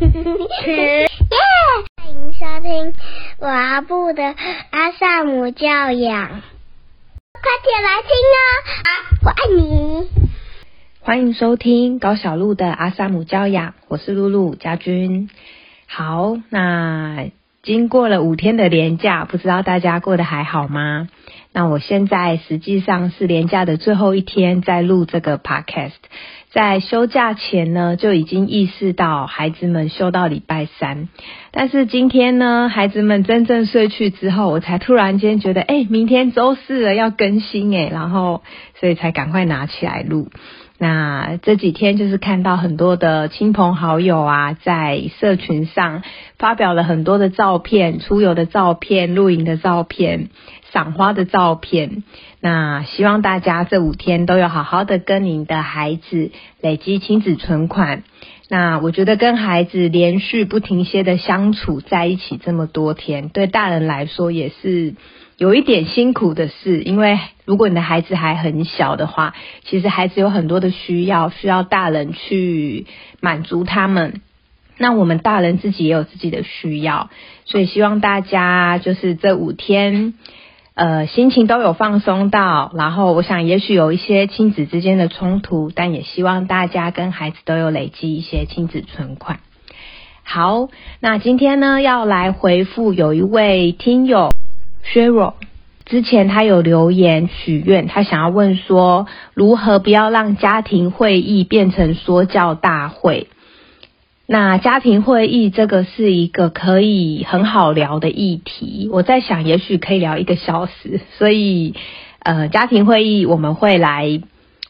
耶！欢迎收听我阿布的阿萨姆教养，快点来听哦！啊，我爱你。欢迎收听高小鹿的阿萨姆教养，我是露露家君。好，那经过了五天的连假，不知道大家过得还好吗？那我现在实际上是连假的最后一天，在录这个 podcast。在休假前呢，就已经意识到孩子们休到礼拜三，但是今天呢，孩子们真正睡去之后，我才突然间觉得，哎，明天周四了，要更新哎，然后所以才赶快拿起来录。那这几天就是看到很多的亲朋好友啊，在社群上发表了很多的照片，出游的照片、露营的照片。赏花的照片，那希望大家这五天都有好好的跟您的孩子累积亲子存款。那我觉得跟孩子连续不停歇的相处在一起这么多天，对大人来说也是有一点辛苦的事。因为如果你的孩子还很小的话，其实孩子有很多的需要，需要大人去满足他们。那我们大人自己也有自己的需要，所以希望大家就是这五天。呃，心情都有放松到，然后我想也许有一些亲子之间的冲突，但也希望大家跟孩子都有累积一些亲子存款。好，那今天呢要来回复有一位听友 Sheryl，之前他有留言许愿，他想要问说如何不要让家庭会议变成说教大会。那家庭会议这个是一个可以很好聊的议题，我在想也许可以聊一个小时，所以呃家庭会议我们会来，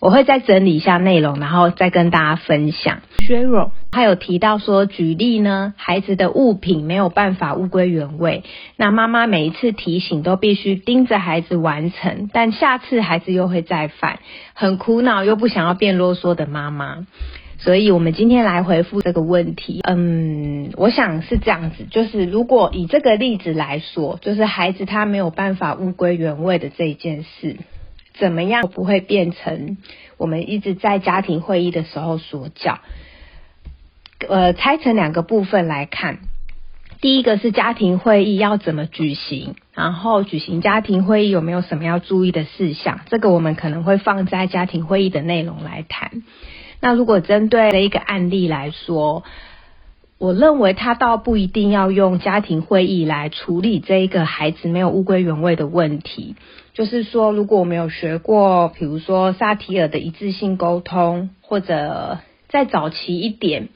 我会再整理一下内容，然后再跟大家分享。削弱他有提到说，举例呢，孩子的物品没有办法物归原位，那妈妈每一次提醒都必须盯着孩子完成，但下次孩子又会再犯，很苦恼又不想要变啰嗦的妈妈。所以，我们今天来回复这个问题。嗯，我想是这样子，就是如果以这个例子来说，就是孩子他没有办法物归原位的这一件事，怎么样不会变成我们一直在家庭会议的时候所讲？呃，拆成两个部分来看，第一个是家庭会议要怎么举行，然后举行家庭会议有没有什么要注意的事项，这个我们可能会放在家庭会议的内容来谈。那如果针对了一个案例来说，我认为他倒不一定要用家庭会议来处理这一个孩子没有物归原位的问题。就是说，如果我们有学过，比如说萨提尔的一致性沟通，或者再早期一点，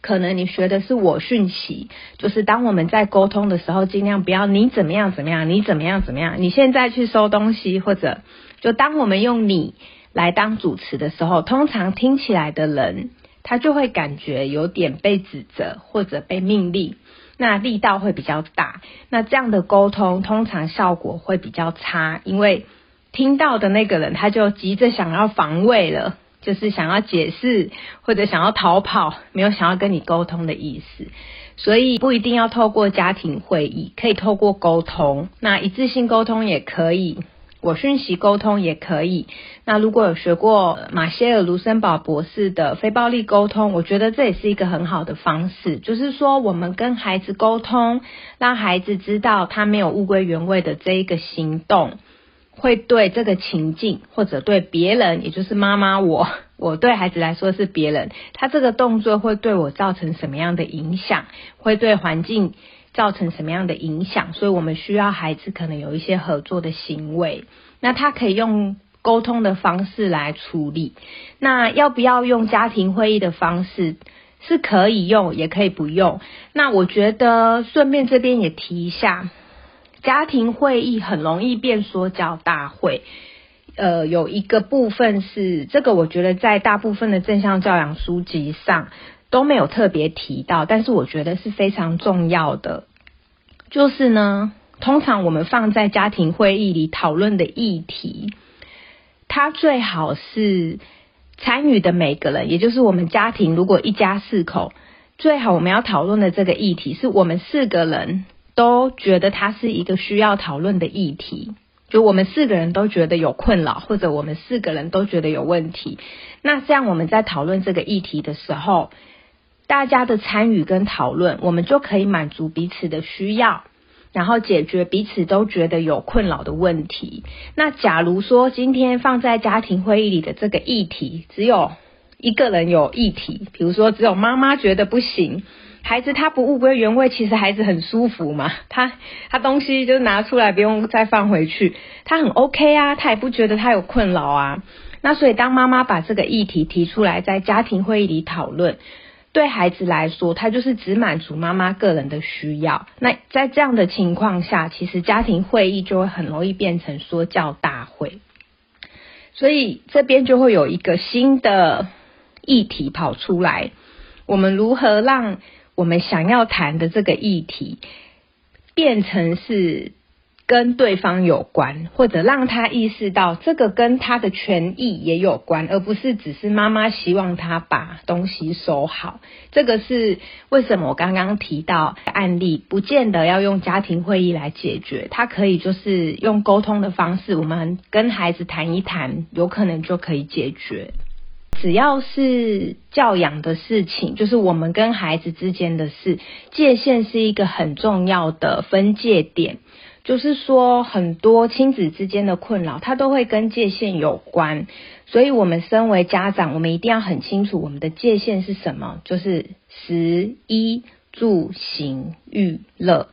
可能你学的是我讯息，就是当我们在沟通的时候，尽量不要你怎么样怎么样，你怎么样怎么样，你现在去收东西，或者就当我们用你。来当主持的时候，通常听起来的人，他就会感觉有点被指责或者被命令，那力道会比较大。那这样的沟通通常效果会比较差，因为听到的那个人他就急着想要防卫了，就是想要解释或者想要逃跑，没有想要跟你沟通的意思。所以不一定要透过家庭会议，可以透过沟通，那一致性沟通也可以。我讯息沟通也可以。那如果有学过马歇尔·卢森堡博士的非暴力沟通，我觉得这也是一个很好的方式。就是说，我们跟孩子沟通，让孩子知道他没有物归原位的这一个行动，会对这个情境或者对别人，也就是妈妈我，我对孩子来说是别人，他这个动作会对我造成什么样的影响，会对环境。造成什么样的影响？所以我们需要孩子可能有一些合作的行为，那他可以用沟通的方式来处理。那要不要用家庭会议的方式？是可以用，也可以不用。那我觉得顺便这边也提一下，家庭会议很容易变说教大会。呃，有一个部分是这个，我觉得在大部分的正向教养书籍上。都没有特别提到，但是我觉得是非常重要的。就是呢，通常我们放在家庭会议里讨论的议题，它最好是参与的每个人，也就是我们家庭如果一家四口，最好我们要讨论的这个议题，是我们四个人都觉得它是一个需要讨论的议题，就我们四个人都觉得有困扰，或者我们四个人都觉得有问题。那这样我们在讨论这个议题的时候。大家的参与跟讨论，我们就可以满足彼此的需要，然后解决彼此都觉得有困扰的问题。那假如说今天放在家庭会议里的这个议题，只有一个人有议题，比如说只有妈妈觉得不行。孩子他不物归原位，其实孩子很舒服嘛。他他东西就拿出来，不用再放回去，他很 OK 啊，他也不觉得他有困扰啊。那所以当妈妈把这个议题提出来，在家庭会议里讨论，对孩子来说，他就是只满足妈妈个人的需要。那在这样的情况下，其实家庭会议就会很容易变成说教大会。所以这边就会有一个新的议题跑出来，我们如何让？我们想要谈的这个议题，变成是跟对方有关，或者让他意识到这个跟他的权益也有关，而不是只是妈妈希望他把东西收好。这个是为什么我刚刚提到案例，不见得要用家庭会议来解决，他可以就是用沟通的方式，我们跟孩子谈一谈，有可能就可以解决。只要是教养的事情，就是我们跟孩子之间的事，界限是一个很重要的分界点。就是说，很多亲子之间的困扰，它都会跟界限有关。所以，我们身为家长，我们一定要很清楚我们的界限是什么，就是食衣住行娱乐，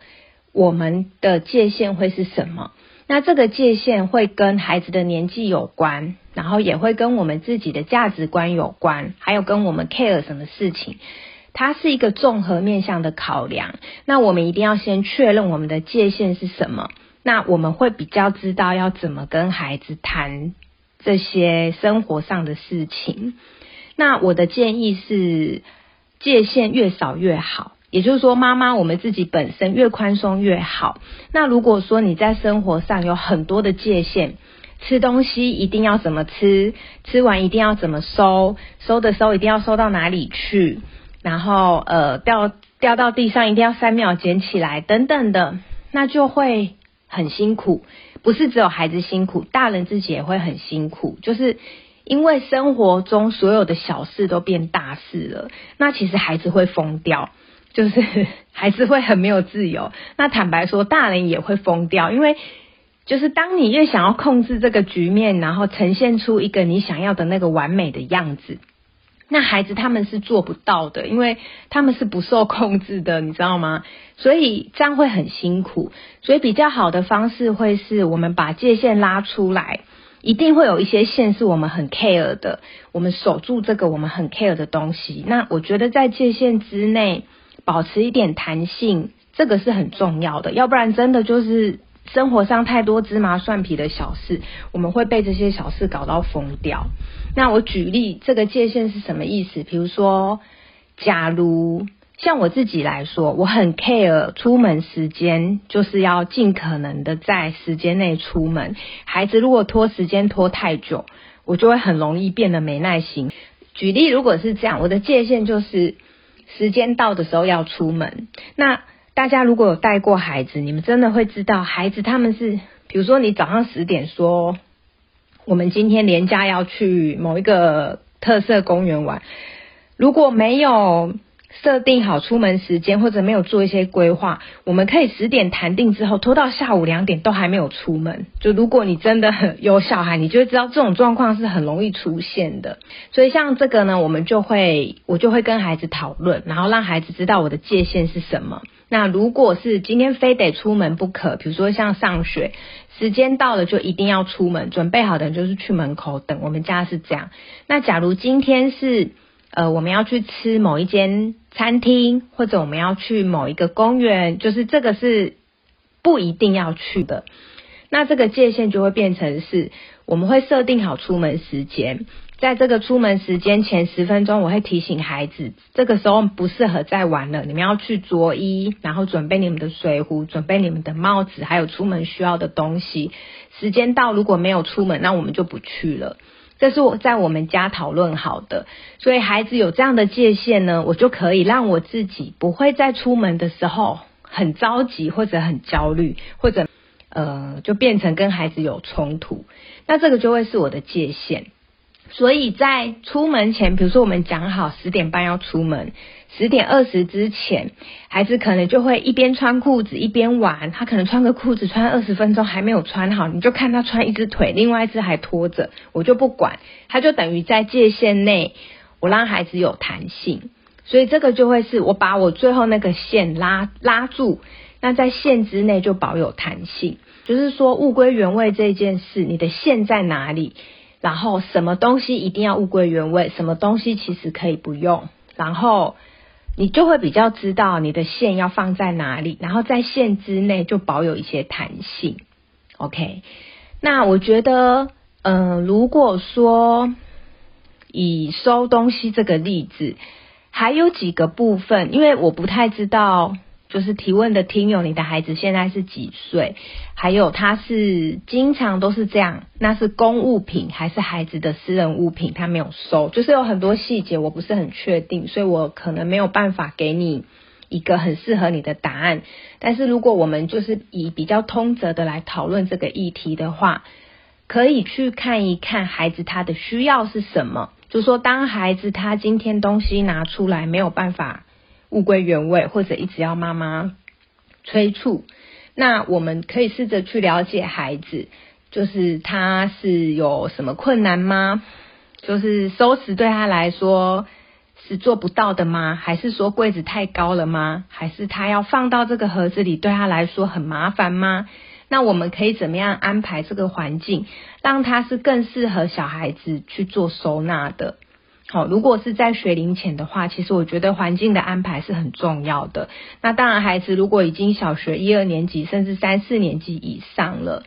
我们的界限会是什么？那这个界限会跟孩子的年纪有关。然后也会跟我们自己的价值观有关，还有跟我们 care 什么事情，它是一个综合面向的考量。那我们一定要先确认我们的界限是什么，那我们会比较知道要怎么跟孩子谈这些生活上的事情。那我的建议是，界限越少越好，也就是说，妈妈我们自己本身越宽松越好。那如果说你在生活上有很多的界限，吃东西一定要怎么吃，吃完一定要怎么收，收的时候一定要收到哪里去，然后呃掉掉到地上一定要三秒捡起来等等的，那就会很辛苦。不是只有孩子辛苦，大人自己也会很辛苦，就是因为生活中所有的小事都变大事了，那其实孩子会疯掉，就是 孩子会很没有自由。那坦白说，大人也会疯掉，因为。就是当你越想要控制这个局面，然后呈现出一个你想要的那个完美的样子，那孩子他们是做不到的，因为他们是不受控制的，你知道吗？所以这样会很辛苦。所以比较好的方式会是我们把界限拉出来，一定会有一些线是我们很 care 的，我们守住这个我们很 care 的东西。那我觉得在界限之内保持一点弹性，这个是很重要的，要不然真的就是。生活上太多芝麻蒜皮的小事，我们会被这些小事搞到疯掉。那我举例，这个界限是什么意思？比如说，假如像我自己来说，我很 care 出门时间，就是要尽可能的在时间内出门。孩子如果拖时间拖太久，我就会很容易变得没耐心。举例，如果是这样，我的界限就是时间到的时候要出门。那大家如果有带过孩子，你们真的会知道，孩子他们是，比如说你早上十点说，我们今天连假要去某一个特色公园玩，如果没有。设定好出门时间，或者没有做一些规划，我们可以十点谈定之后，拖到下午两点都还没有出门。就如果你真的很有小孩，你就会知道这种状况是很容易出现的。所以像这个呢，我们就会我就会跟孩子讨论，然后让孩子知道我的界限是什么。那如果是今天非得出门不可，比如说像上学时间到了就一定要出门，准备好的就是去门口等。我们家是这样。那假如今天是。呃，我们要去吃某一间餐厅，或者我们要去某一个公园，就是这个是不一定要去的。那这个界限就会变成是，我们会设定好出门时间，在这个出门时间前十分钟，我会提醒孩子，这个时候不适合再玩了，你们要去着衣，然后准备你们的水壶，准备你们的帽子，还有出门需要的东西。时间到，如果没有出门，那我们就不去了。这是我在我们家讨论好的，所以孩子有这样的界限呢，我就可以让我自己不会在出门的时候很着急或者很焦虑，或者呃就变成跟孩子有冲突，那这个就会是我的界限。所以在出门前，比如说我们讲好十点半要出门，十点二十之前，孩子可能就会一边穿裤子一边玩。他可能穿个裤子穿二十分钟还没有穿好，你就看他穿一只腿，另外一只还拖着，我就不管，他就等于在界限内，我让孩子有弹性。所以这个就会是我把我最后那个线拉拉住，那在线之内就保有弹性。就是说物归原位这件事，你的线在哪里？然后什么东西一定要物归原位，什么东西其实可以不用，然后你就会比较知道你的线要放在哪里，然后在线之内就保有一些弹性。OK，那我觉得，嗯，如果说以收东西这个例子，还有几个部分，因为我不太知道。就是提问的听友，你的孩子现在是几岁？还有他是经常都是这样，那是公物品还是孩子的私人物品？他没有收，就是有很多细节我不是很确定，所以我可能没有办法给你一个很适合你的答案。但是如果我们就是以比较通则的来讨论这个议题的话，可以去看一看孩子他的需要是什么。就说当孩子他今天东西拿出来没有办法。物归原位，或者一直要妈妈催促，那我们可以试着去了解孩子，就是他是有什么困难吗？就是收拾对他来说是做不到的吗？还是说柜子太高了吗？还是他要放到这个盒子里对他来说很麻烦吗？那我们可以怎么样安排这个环境，让他是更适合小孩子去做收纳的？好，如果是在学龄前的话，其实我觉得环境的安排是很重要的。那当然，孩子如果已经小学一二年级，甚至三四年级以上了，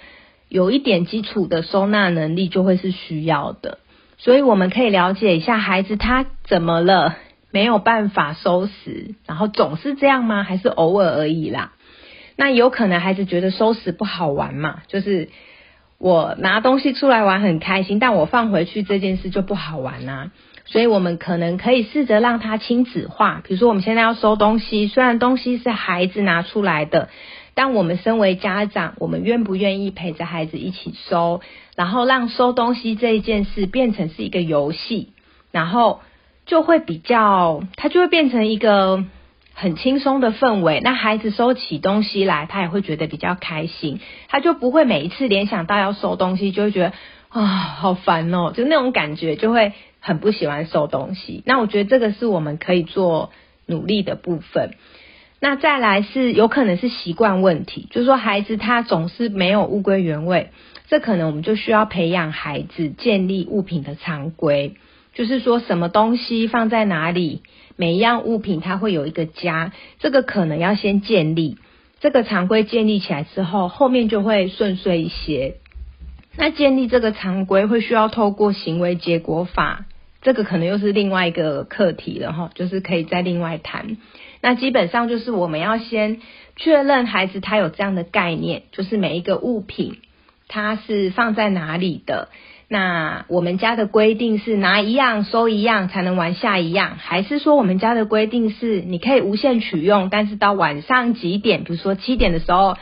有一点基础的收纳能力就会是需要的。所以我们可以了解一下孩子他怎么了，没有办法收拾，然后总是这样吗？还是偶尔而已啦？那有可能孩子觉得收拾不好玩嘛？就是我拿东西出来玩很开心，但我放回去这件事就不好玩啊。所以我们可能可以试着让他亲子化，比如说我们现在要收东西，虽然东西是孩子拿出来的，但我们身为家长，我们愿不愿意陪着孩子一起收，然后让收东西这一件事变成是一个游戏，然后就会比较，它就会变成一个很轻松的氛围。那孩子收起东西来，他也会觉得比较开心，他就不会每一次联想到要收东西，就会觉得啊好烦哦，就那种感觉就会。很不喜欢收东西，那我觉得这个是我们可以做努力的部分。那再来是有可能是习惯问题，就是说孩子他总是没有物归原位，这可能我们就需要培养孩子建立物品的常规，就是说什么东西放在哪里，每一样物品它会有一个家，这个可能要先建立这个常规，建立起来之后，后面就会顺遂一些。那建立这个常规会需要透过行为结果法。这个可能又是另外一个课题了哈，就是可以再另外谈。那基本上就是我们要先确认孩子他有这样的概念，就是每一个物品它是放在哪里的。那我们家的规定是拿一样收一样才能玩下一样，还是说我们家的规定是你可以无限取用，但是到晚上几点，比如说七点的时候。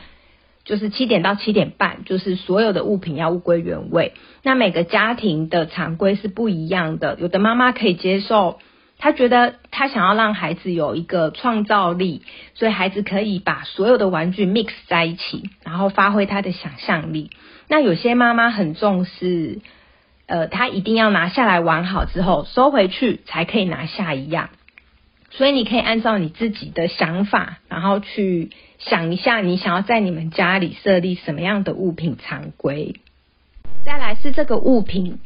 就是七点到七点半，就是所有的物品要物归原位。那每个家庭的常规是不一样的，有的妈妈可以接受，她觉得她想要让孩子有一个创造力，所以孩子可以把所有的玩具 mix 在一起，然后发挥他的想象力。那有些妈妈很重视，呃，他一定要拿下来玩好之后收回去才可以拿下一样。所以你可以按照你自己的想法，然后去。想一下，你想要在你们家里设立什么样的物品常规？再来是这个物品，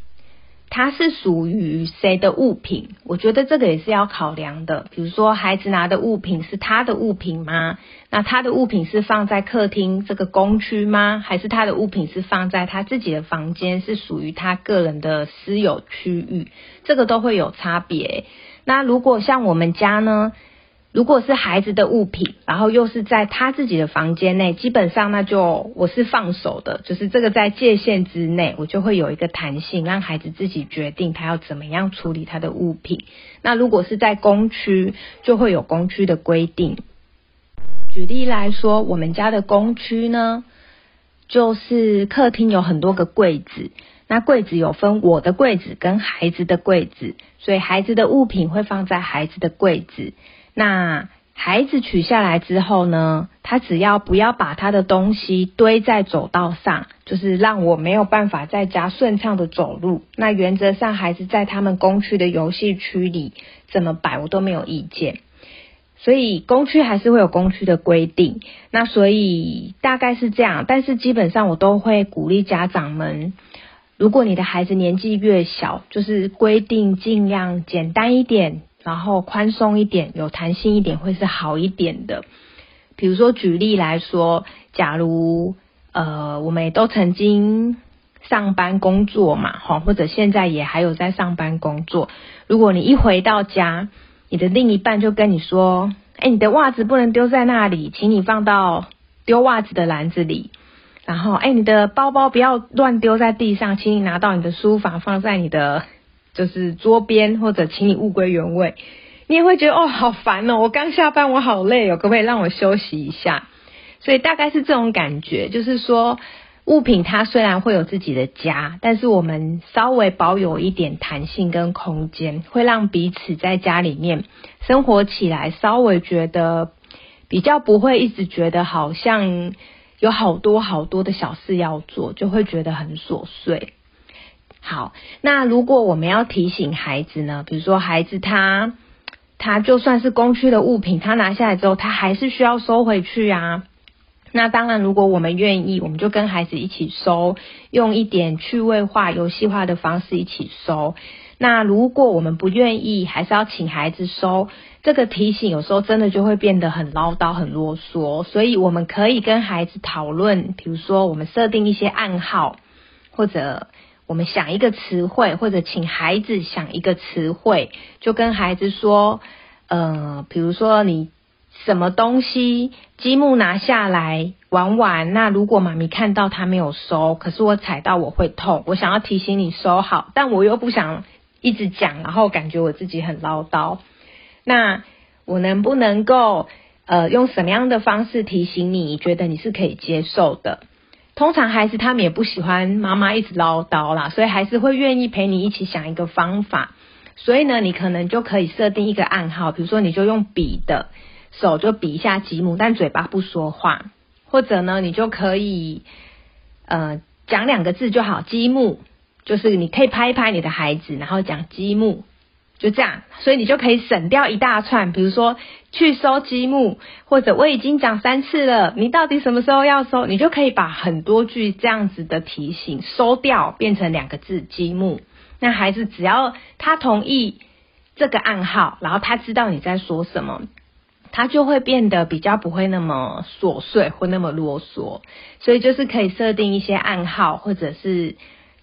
它是属于谁的物品？我觉得这个也是要考量的。比如说，孩子拿的物品是他的物品吗？那他的物品是放在客厅这个公区吗？还是他的物品是放在他自己的房间，是属于他个人的私有区域？这个都会有差别。那如果像我们家呢？如果是孩子的物品，然后又是在他自己的房间内，基本上那就我是放手的，就是这个在界限之内，我就会有一个弹性，让孩子自己决定他要怎么样处理他的物品。那如果是在公区，就会有公区的规定。举例来说，我们家的公区呢，就是客厅有很多个柜子。那柜子有分我的柜子跟孩子的柜子，所以孩子的物品会放在孩子的柜子。那孩子取下来之后呢，他只要不要把他的东西堆在走道上，就是让我没有办法在家顺畅的走路。那原则上，孩子在他们工区的游戏区里怎么摆，我都没有意见。所以工区还是会有工区的规定。那所以大概是这样，但是基本上我都会鼓励家长们，如果你的孩子年纪越小，就是规定尽量简单一点。然后宽松一点，有弹性一点会是好一点的。比如说举例来说，假如呃我们也都曾经上班工作嘛，哈，或者现在也还有在上班工作。如果你一回到家，你的另一半就跟你说：“哎，你的袜子不能丢在那里，请你放到丢袜子的篮子里。”然后，哎，你的包包不要乱丢在地上，请你拿到你的书房放在你的。就是桌边或者请你物归原位，你也会觉得哦好烦哦，我刚下班我好累哦，可不可以让我休息一下？所以大概是这种感觉，就是说物品它虽然会有自己的家，但是我们稍微保有一点弹性跟空间，会让彼此在家里面生活起来稍微觉得比较不会一直觉得好像有好多好多的小事要做，就会觉得很琐碎。好，那如果我们要提醒孩子呢？比如说孩子他他就算是公区的物品，他拿下来之后，他还是需要收回去啊。那当然，如果我们愿意，我们就跟孩子一起收，用一点趣味化、游戏化的方式一起收。那如果我们不愿意，还是要请孩子收，这个提醒有时候真的就会变得很唠叨、很啰嗦。所以我们可以跟孩子讨论，比如说我们设定一些暗号，或者。我们想一个词汇，或者请孩子想一个词汇，就跟孩子说，呃，比如说你什么东西积木拿下来玩玩，那如果妈咪看到他没有收，可是我踩到我会痛，我想要提醒你收好，但我又不想一直讲，然后感觉我自己很唠叨，那我能不能够呃用什么样的方式提醒你，你觉得你是可以接受的？通常孩子他们也不喜欢妈妈一直唠叨啦，所以还是会愿意陪你一起想一个方法。所以呢，你可能就可以设定一个暗号，比如说你就用笔的手就比一下积木，但嘴巴不说话。或者呢，你就可以呃讲两个字就好，积木，就是你可以拍一拍你的孩子，然后讲积木。就这样，所以你就可以省掉一大串，比如说去收积木，或者我已经讲三次了，你到底什么时候要收？你就可以把很多句这样子的提醒收掉，变成两个字积木。那孩子只要他同意这个暗号，然后他知道你在说什么，他就会变得比较不会那么琐碎或那么啰嗦。所以就是可以设定一些暗号，或者是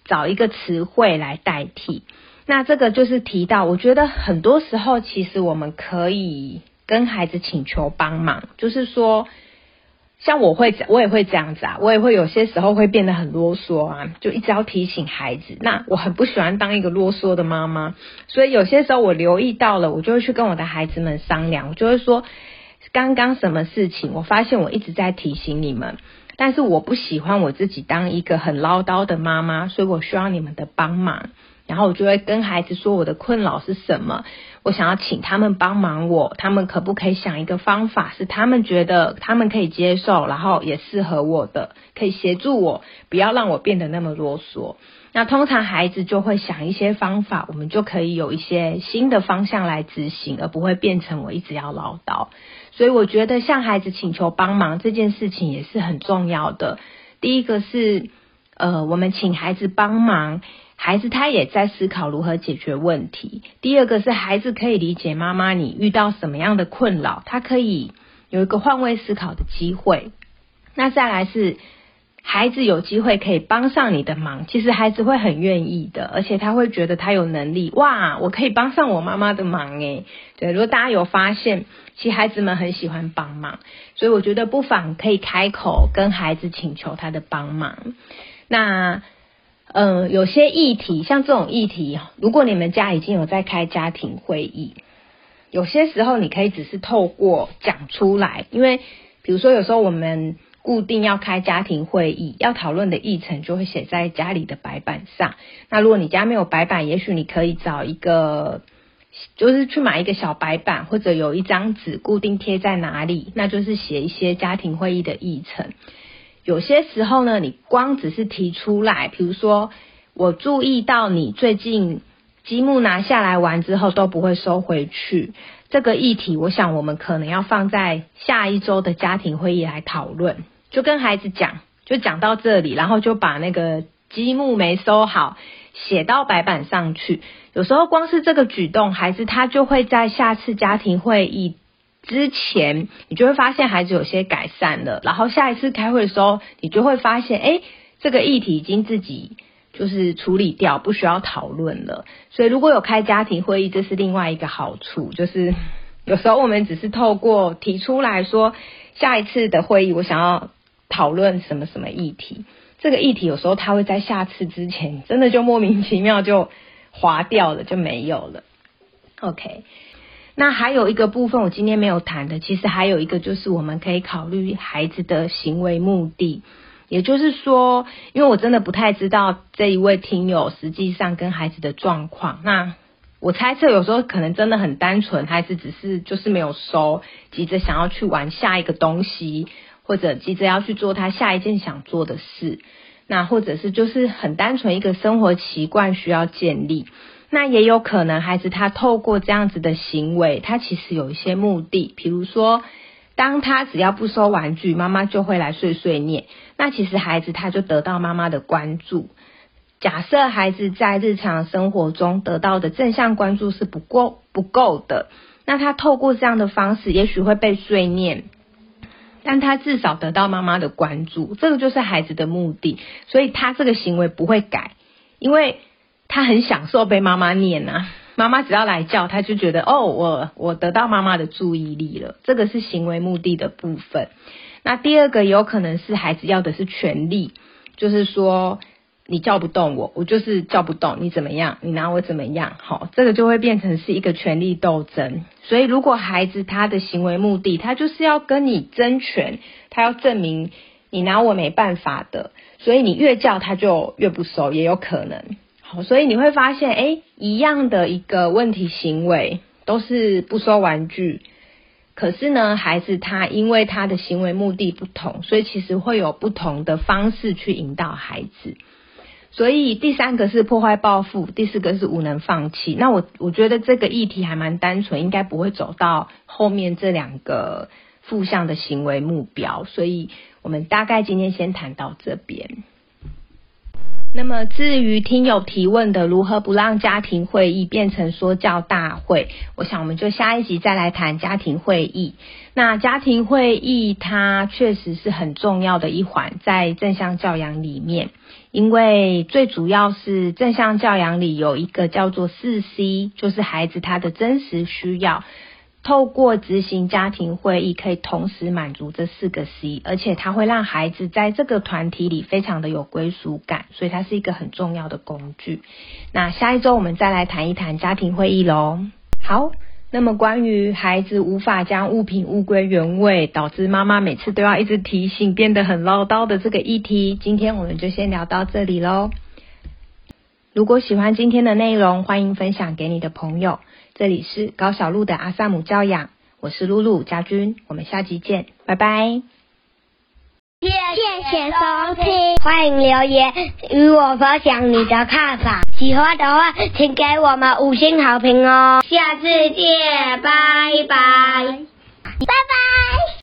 找一个词汇来代替。那这个就是提到，我觉得很多时候其实我们可以跟孩子请求帮忙，就是说，像我会，我也会这样子啊，我也会有些时候会变得很啰嗦啊，就一直要提醒孩子。那我很不喜欢当一个啰嗦的妈妈，所以有些时候我留意到了，我就会去跟我的孩子们商量，我就会说，刚刚什么事情，我发现我一直在提醒你们，但是我不喜欢我自己当一个很唠叨的妈妈，所以我需要你们的帮忙。然后我就会跟孩子说我的困扰是什么，我想要请他们帮忙我，他们可不可以想一个方法，是他们觉得他们可以接受，然后也适合我的，可以协助我，不要让我变得那么啰嗦。那通常孩子就会想一些方法，我们就可以有一些新的方向来执行，而不会变成我一直要唠叨。所以我觉得向孩子请求帮忙这件事情也是很重要的。第一个是，呃，我们请孩子帮忙。孩子他也在思考如何解决问题。第二个是孩子可以理解妈妈你遇到什么样的困扰，他可以有一个换位思考的机会。那再来是孩子有机会可以帮上你的忙，其实孩子会很愿意的，而且他会觉得他有能力。哇，我可以帮上我妈妈的忙诶。对，如果大家有发现，其实孩子们很喜欢帮忙，所以我觉得不妨可以开口跟孩子请求他的帮忙。那。嗯，有些议题，像这种议题，如果你们家已经有在开家庭会议，有些时候你可以只是透过讲出来，因为比如说有时候我们固定要开家庭会议，要讨论的议程就会写在家里的白板上。那如果你家没有白板，也许你可以找一个，就是去买一个小白板，或者有一张纸固定贴在哪里，那就是写一些家庭会议的议程。有些时候呢，你光只是提出来，比如说我注意到你最近积木拿下来玩之后都不会收回去。这个议题，我想我们可能要放在下一周的家庭会议来讨论。就跟孩子讲，就讲到这里，然后就把那个积木没收好写到白板上去。有时候光是这个举动，孩子他就会在下次家庭会议之前，你就会发现孩子有些改善了。然后下一次开会的时候，你就会发现，哎，这个议题已经自己。就是处理掉，不需要讨论了。所以如果有开家庭会议，这是另外一个好处。就是有时候我们只是透过提出来说，下一次的会议我想要讨论什么什么议题，这个议题有时候它会在下次之前，真的就莫名其妙就划掉了，就没有了。OK，那还有一个部分我今天没有谈的，其实还有一个就是我们可以考虑孩子的行为目的。也就是说，因为我真的不太知道这一位听友实际上跟孩子的状况，那我猜测有时候可能真的很单纯，孩子只是就是没有收，急着想要去玩下一个东西，或者急着要去做他下一件想做的事，那或者是就是很单纯一个生活习惯需要建立，那也有可能孩子他透过这样子的行为，他其实有一些目的，比如说。当他只要不收玩具，妈妈就会来碎碎念。那其实孩子他就得到妈妈的关注。假设孩子在日常生活中得到的正向关注是不够不够的，那他透过这样的方式，也许会被碎念，但他至少得到妈妈的关注，这个就是孩子的目的。所以他这个行为不会改，因为他很享受被妈妈念啊。妈妈只要来叫，他就觉得哦，我我得到妈妈的注意力了。这个是行为目的的部分。那第二个有可能是孩子要的是权利，就是说你叫不动我，我就是叫不动你怎么样，你拿我怎么样？好，这个就会变成是一个权力斗争。所以如果孩子他的行为目的，他就是要跟你争权，他要证明你拿我没办法的，所以你越叫他就越不收，也有可能。所以你会发现，哎，一样的一个问题行为都是不收玩具，可是呢，孩子他因为他的行为目的不同，所以其实会有不同的方式去引导孩子。所以第三个是破坏报复，第四个是无能放弃。那我我觉得这个议题还蛮单纯，应该不会走到后面这两个负向的行为目标。所以我们大概今天先谈到这边。那么，至于听友提问的如何不让家庭会议变成说教大会，我想我们就下一集再来谈家庭会议。那家庭会议它确实是很重要的一环，在正向教养里面，因为最主要是正向教养里有一个叫做四 C，就是孩子他的真实需要。透过执行家庭会议，可以同时满足这四个 C，而且它会让孩子在这个团体里非常的有归属感，所以它是一个很重要的工具。那下一周我们再来谈一谈家庭会议喽。好，那么关于孩子无法将物品物归原位，导致妈妈每次都要一直提醒，变得很唠叨的这个议题，今天我们就先聊到这里喽。如果喜欢今天的内容，欢迎分享给你的朋友。这里是高小路的阿萨姆教养，我是露露家君，我们下集见，拜拜。谢谢收听，欢迎留言与我分享你的看法，喜欢的话请给我们五星好评哦，下次见，拜拜，拜拜。